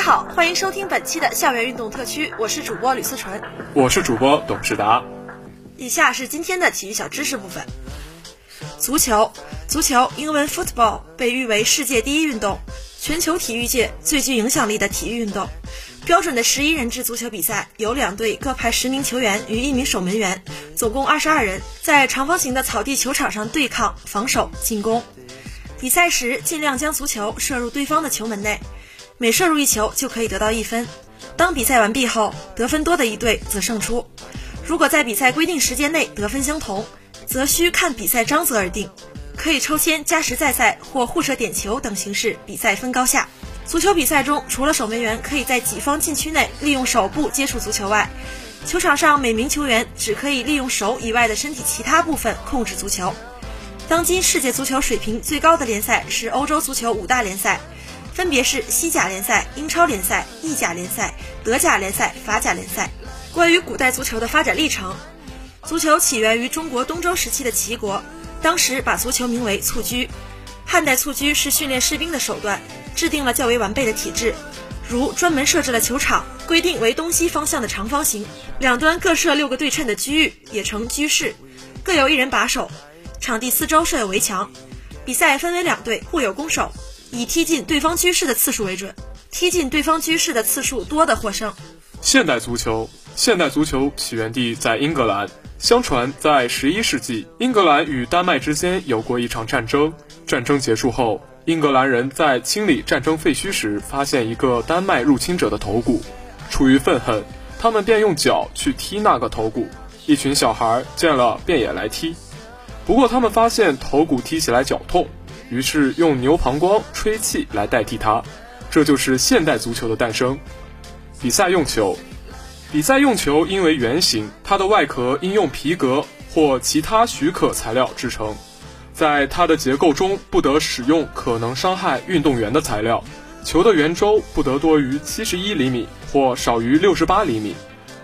家好，欢迎收听本期的校园运动特区，我是主播吕思纯，我是主播董事达。以下是今天的体育小知识部分。足球，足球英文 football 被誉为世界第一运动，全球体育界最具影响力的体育运动。标准的十一人制足球比赛，由两队各派十名球员与一名守门员，总共二十二人，在长方形的草地球场上对抗、防守、进攻。比赛时尽量将足球射入对方的球门内。每射入一球就可以得到一分。当比赛完毕后，得分多的一队则胜出。如果在比赛规定时间内得分相同，则需看比赛章则而定。可以抽签、加时再赛或互射点球等形式比赛分高下。足球比赛中，除了守门员可以在己方禁区内利用手部接触足球外，球场上每名球员只可以利用手以外的身体其他部分控制足球。当今世界足球水平最高的联赛是欧洲足球五大联赛。分别是西甲联赛、英超联赛、意甲联赛、德甲联赛、法甲联赛。关于古代足球的发展历程，足球起源于中国东周时期的齐国，当时把足球名为蹴鞠。汉代蹴鞠是训练士兵的手段，制定了较为完备的体制，如专门设置了球场，规定为东西方向的长方形，两端各设六个对称的区域，也称居室，各有一人把守，场地四周设有围墙。比赛分为两队，互有攻守。以踢进对方居室的次数为准，踢进对方居室的次数多的获胜。现代足球，现代足球起源地在英格兰。相传在十一世纪，英格兰与丹麦之间有过一场战争。战争结束后，英格兰人在清理战争废墟时，发现一个丹麦入侵者的头骨。出于愤恨，他们便用脚去踢那个头骨。一群小孩见了便也来踢，不过他们发现头骨踢起来脚痛。于是用牛膀胱吹气来代替它，这就是现代足球的诞生。比赛用球，比赛用球因为圆形，它的外壳应用皮革或其他许可材料制成，在它的结构中不得使用可能伤害运动员的材料。球的圆周不得多于七十一厘米或少于六十八厘米，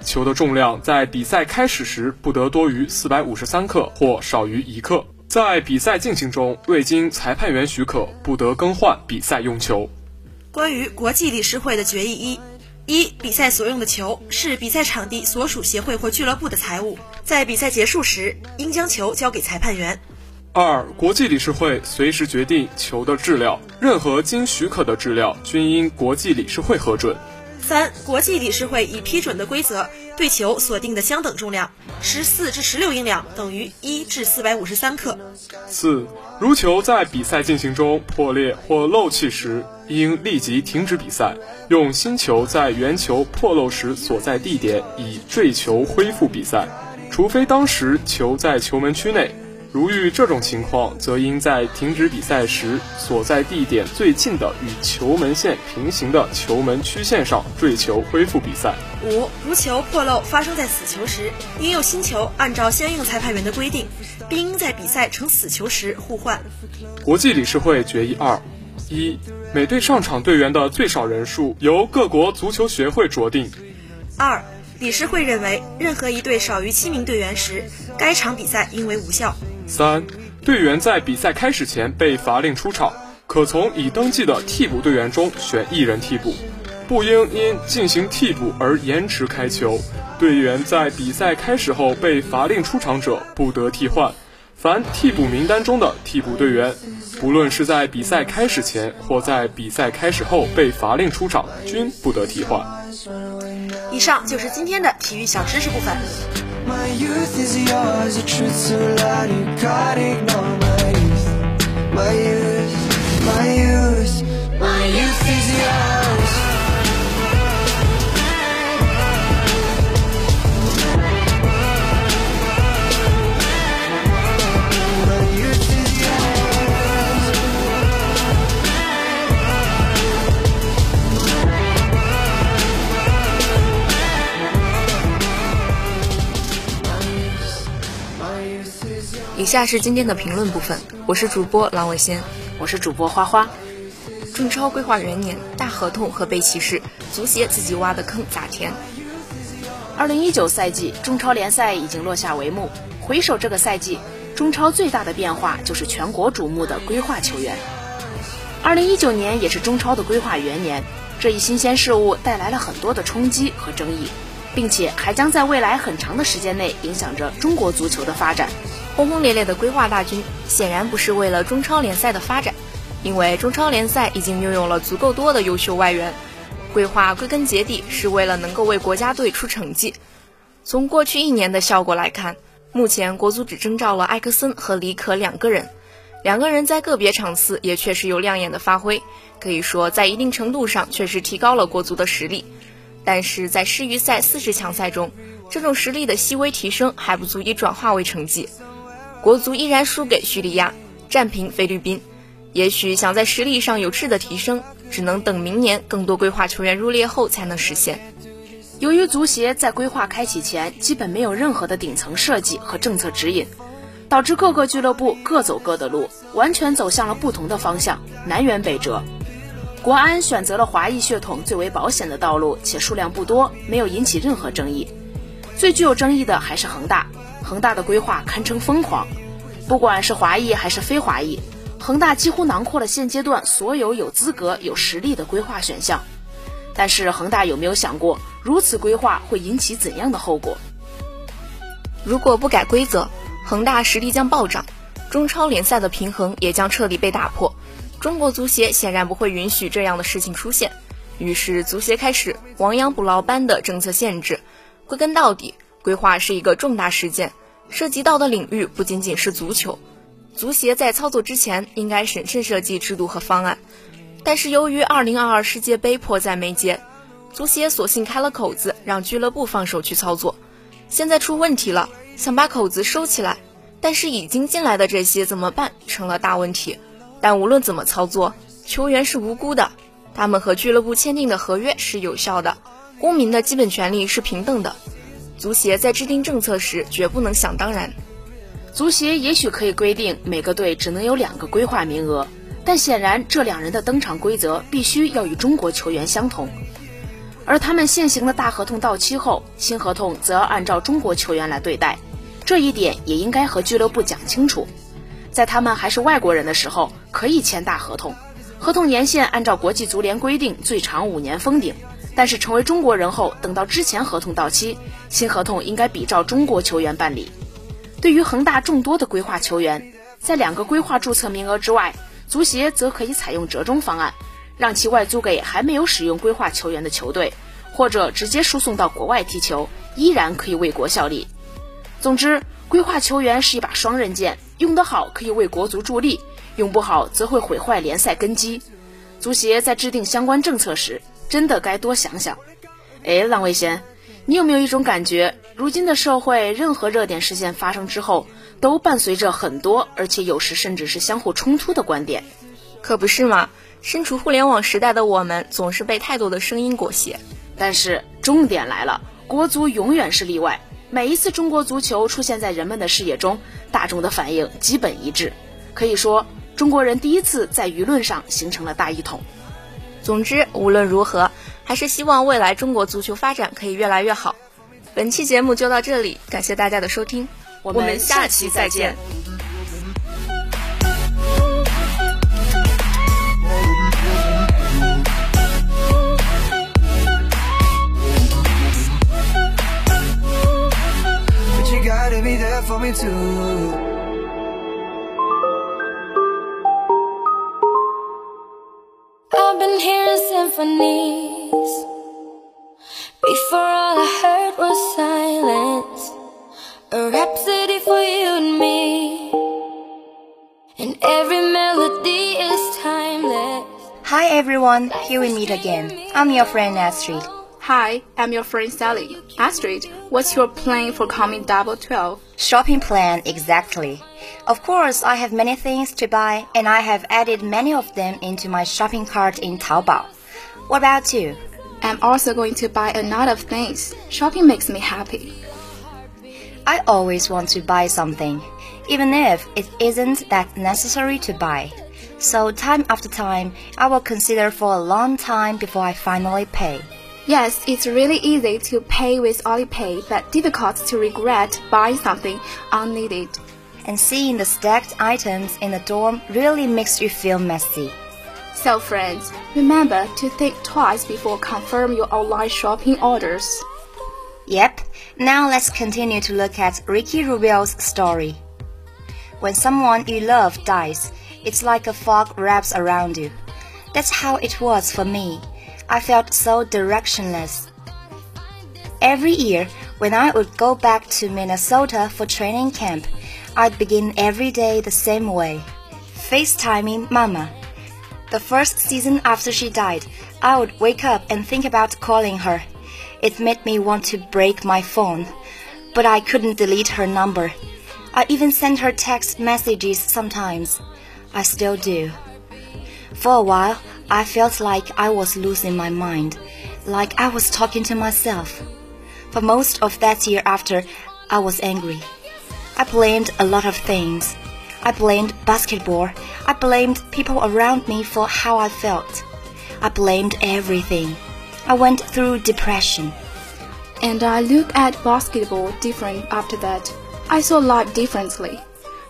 球的重量在比赛开始时不得多于四百五十三克或少于一克。在比赛进行中，未经裁判员许可，不得更换比赛用球。关于国际理事会的决议一：一、比赛所用的球是比赛场地所属协会或俱乐部的财物，在比赛结束时应将球交给裁判员。二、国际理事会随时决定球的质量，任何经许可的质量均应国际理事会核准。三、国际理事会已批准的规则。对球锁定的相等重量，十四至十六英两等于一至四百五十三克。四，如球在比赛进行中破裂或漏气时，应立即停止比赛，用新球在原球破漏时所在地点以坠球恢复比赛，除非当时球在球门区内。如遇这种情况，则应在停止比赛时所在地点最近的与球门线平行的球门曲线上坠球恢复比赛。五，如球破漏发生在死球时，应用新球按照相应裁判员的规定，并应在比赛成死球时互换。国际理事会决议二：一，每队上场队员的最少人数由各国足球协会酌定。二。理事会认为，任何一队少于七名队员时，该场比赛应为无效。三、队员在比赛开始前被罚令出场，可从已登记的替补队员中选一人替补。不应因进行替补而延迟开球。队员在比赛开始后被罚令出场者不得替换。凡替补名单中的替补队员，不论是在比赛开始前或在比赛开始后被罚令出场，均不得替换。以上就是今天的体育小知识部分。My youth is yours, a truth so loud you can't ignore my youth. My youth, my youth, my youth is yours. 以下是今天的评论部分，我是主播郎伟先，我是主播花花。中超规划元年，大合同和被歧视，足协自己挖的坑咋填？二零一九赛季中超联赛已经落下帷幕，回首这个赛季，中超最大的变化就是全国瞩目的规划球员。二零一九年也是中超的规划元年，这一新鲜事物带来了很多的冲击和争议，并且还将在未来很长的时间内影响着中国足球的发展。轰轰烈烈的规划大军显然不是为了中超联赛的发展，因为中超联赛已经拥有了足够多的优秀外援。规划归根结底是为了能够为国家队出成绩。从过去一年的效果来看，目前国足只征召了埃克森和李可两个人，两个人在个别场次也确实有亮眼的发挥，可以说在一定程度上确实提高了国足的实力。但是在世预赛四十强赛中，这种实力的细微提升还不足以转化为成绩。国足依然输给叙利亚，战平菲律宾。也许想在实力上有质的提升，只能等明年更多规划球员入列后才能实现。由于足协在规划开启前基本没有任何的顶层设计和政策指引，导致各个俱乐部各走各的路，完全走向了不同的方向，南辕北辙。国安选择了华裔血统最为保险的道路，且数量不多，没有引起任何争议。最具有争议的还是恒大。恒大的规划堪称疯狂，不管是华裔还是非华裔，恒大几乎囊括了现阶段所有有资格、有实力的规划选项。但是恒大有没有想过，如此规划会引起怎样的后果？如果不改规则，恒大实力将暴涨，中超联赛的平衡也将彻底被打破。中国足协显然不会允许这样的事情出现，于是足协开始亡羊补牢般的政策限制。归根到底。规划是一个重大事件，涉及到的领域不仅仅是足球。足协在操作之前应该审慎设计制度和方案，但是由于2022世界杯迫在眉睫，足协索性开了口子，让俱乐部放手去操作。现在出问题了，想把口子收起来，但是已经进来的这些怎么办，成了大问题。但无论怎么操作，球员是无辜的，他们和俱乐部签订的合约是有效的，公民的基本权利是平等的。足协在制定政策时绝不能想当然。足协也许可以规定每个队只能有两个规划名额，但显然这两人的登场规则必须要与中国球员相同。而他们现行的大合同到期后，新合同则要按照中国球员来对待，这一点也应该和俱乐部讲清楚。在他们还是外国人的时候，可以签大合同，合同年限按照国际足联规定最长五年封顶。但是成为中国人后，等到之前合同到期，新合同应该比照中国球员办理。对于恒大众多的规划球员，在两个规划注册名额之外，足协则可以采用折中方案，让其外租给还没有使用规划球员的球队，或者直接输送到国外踢球，依然可以为国效力。总之，规划球员是一把双刃剑，用得好可以为国足助力，用不好则会毁坏联赛根基。足协在制定相关政策时，真的该多想想。哎，浪味仙，你有没有一种感觉，如今的社会，任何热点事件发生之后，都伴随着很多，而且有时甚至是相互冲突的观点？可不是吗？身处互联网时代的我们，总是被太多的声音裹挟。但是重点来了，国足永远是例外。每一次中国足球出现在人们的视野中，大众的反应基本一致。可以说，中国人第一次在舆论上形成了大一统。总之无论如何还是希望未来中国足球发展可以越来越好。本期节目就到这里感谢大家的收听我们下期再见。Symphonies. Before all I heard was silence. A rhapsody for you and me. And every melody is timeless. Hi everyone, here we meet again. I'm your friend Astrid. Hi, I'm your friend Sally. Astrid, what's your plan for coming double 12? Shopping plan, exactly. Of course, I have many things to buy, and I have added many of them into my shopping cart in Taobao. What about you? I'm also going to buy a lot of things. Shopping makes me happy. I always want to buy something, even if it isn't that necessary to buy. So time after time, I will consider for a long time before I finally pay. Yes, it's really easy to pay with Alipay, but difficult to regret buying something unneeded. And seeing the stacked items in the dorm really makes you feel messy. So friends, remember to think twice before confirm your online shopping orders. Yep, now let's continue to look at Ricky Rubio's story. When someone you love dies, it's like a fog wraps around you. That's how it was for me. I felt so directionless. Every year, when I would go back to Minnesota for training camp, I'd begin every day the same way FaceTiming Mama. The first season after she died, I would wake up and think about calling her. It made me want to break my phone, but I couldn't delete her number. I even sent her text messages sometimes. I still do. For a while, I felt like I was losing my mind, like I was talking to myself. For most of that year after, I was angry. I blamed a lot of things. I blamed basketball. I blamed people around me for how I felt. I blamed everything. I went through depression. And I look at basketball different after that. I saw life differently.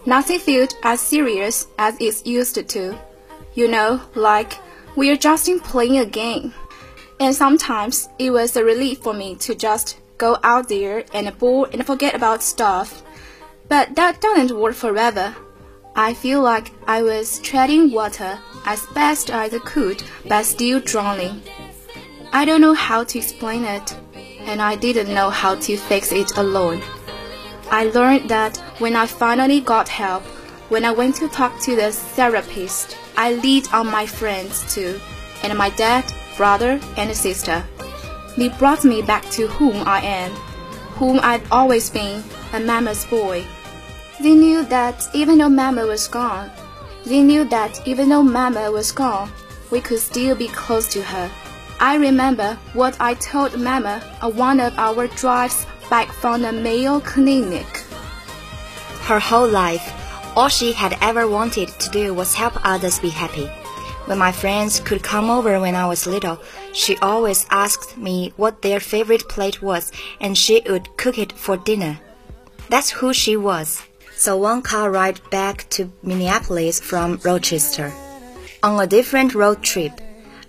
Nothing felt as serious as it used to. You know, like we're just in playing a game. And sometimes it was a relief for me to just go out there and ball and forget about stuff. But that doesn't work forever. I feel like I was treading water as best as I could, but still drowning. I don't know how to explain it, and I didn't know how to fix it alone. I learned that when I finally got help, when I went to talk to the therapist, I leaned on my friends too, and my dad, brother, and sister. They brought me back to whom I am, whom I'd always been, a mama's boy. They knew that even though Mama was gone, they knew that even though Mama was gone, we could still be close to her. I remember what I told Mama on one of our drives back from the Mayo Clinic. Her whole life, all she had ever wanted to do was help others be happy. When my friends could come over when I was little, she always asked me what their favorite plate was and she would cook it for dinner. That's who she was. So one car ride back to Minneapolis from Rochester. On a different road trip,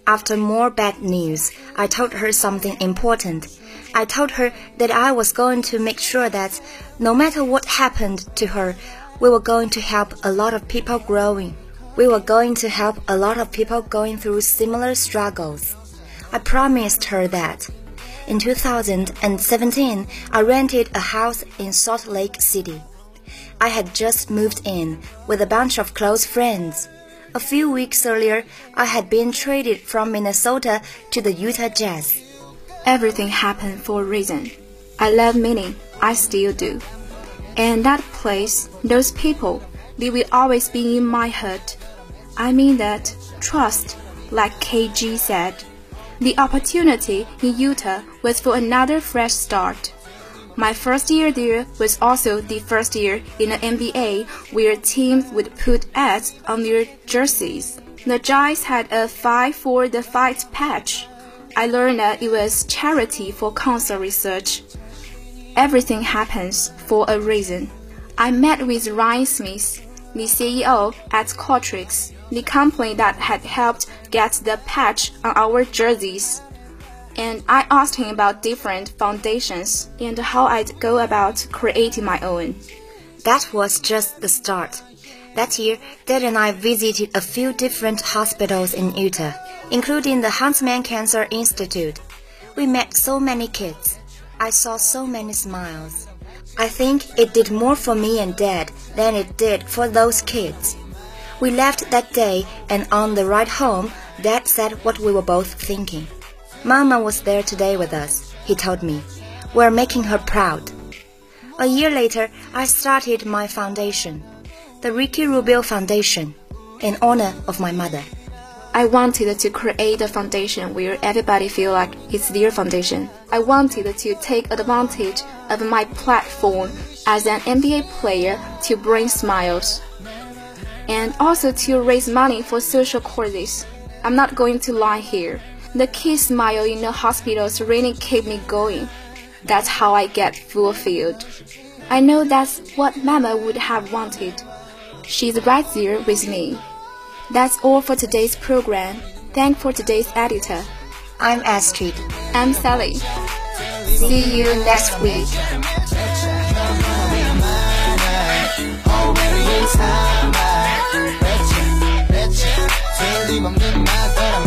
after more bad news, I told her something important. I told her that I was going to make sure that no matter what happened to her, we were going to help a lot of people growing. We were going to help a lot of people going through similar struggles. I promised her that. In 2017, I rented a house in Salt Lake City. I had just moved in with a bunch of close friends. A few weeks earlier, I had been traded from Minnesota to the Utah Jazz. Everything happened for a reason. I love meaning. I still do. And that place, those people, they will always be in my heart. I mean that trust, like KG said. The opportunity in Utah was for another fresh start. My first year there was also the first year in the NBA where teams would put ads on their jerseys. The Giants had a Fight for the Fight patch. I learned that it was charity for cancer research. Everything happens for a reason. I met with Ryan Smith, the CEO at Qualtrics, the company that had helped get the patch on our jerseys. And I asked him about different foundations and how I'd go about creating my own. that was just the start. That year, Dad and I visited a few different hospitals in Utah, including the Huntsman Cancer Institute. We met so many kids. I saw so many smiles. I think it did more for me and Dad than it did for those kids. We left that day, and on the ride home, Dad said what we were both thinking. Mama was there today with us, he told me. We're making her proud. A year later, I started my foundation, the Ricky Rubio Foundation, in honor of my mother. I wanted to create a foundation where everybody feel like it's their foundation. I wanted to take advantage of my platform as an NBA player to bring smiles and also to raise money for social causes. I'm not going to lie here. The kids' smile in the hospitals really kept me going. That's how I get fulfilled. I know that's what Mama would have wanted. She's right there with me. That's all for today's program. Thank for today's editor. I'm Astrid. I'm Sally. See you next week. I.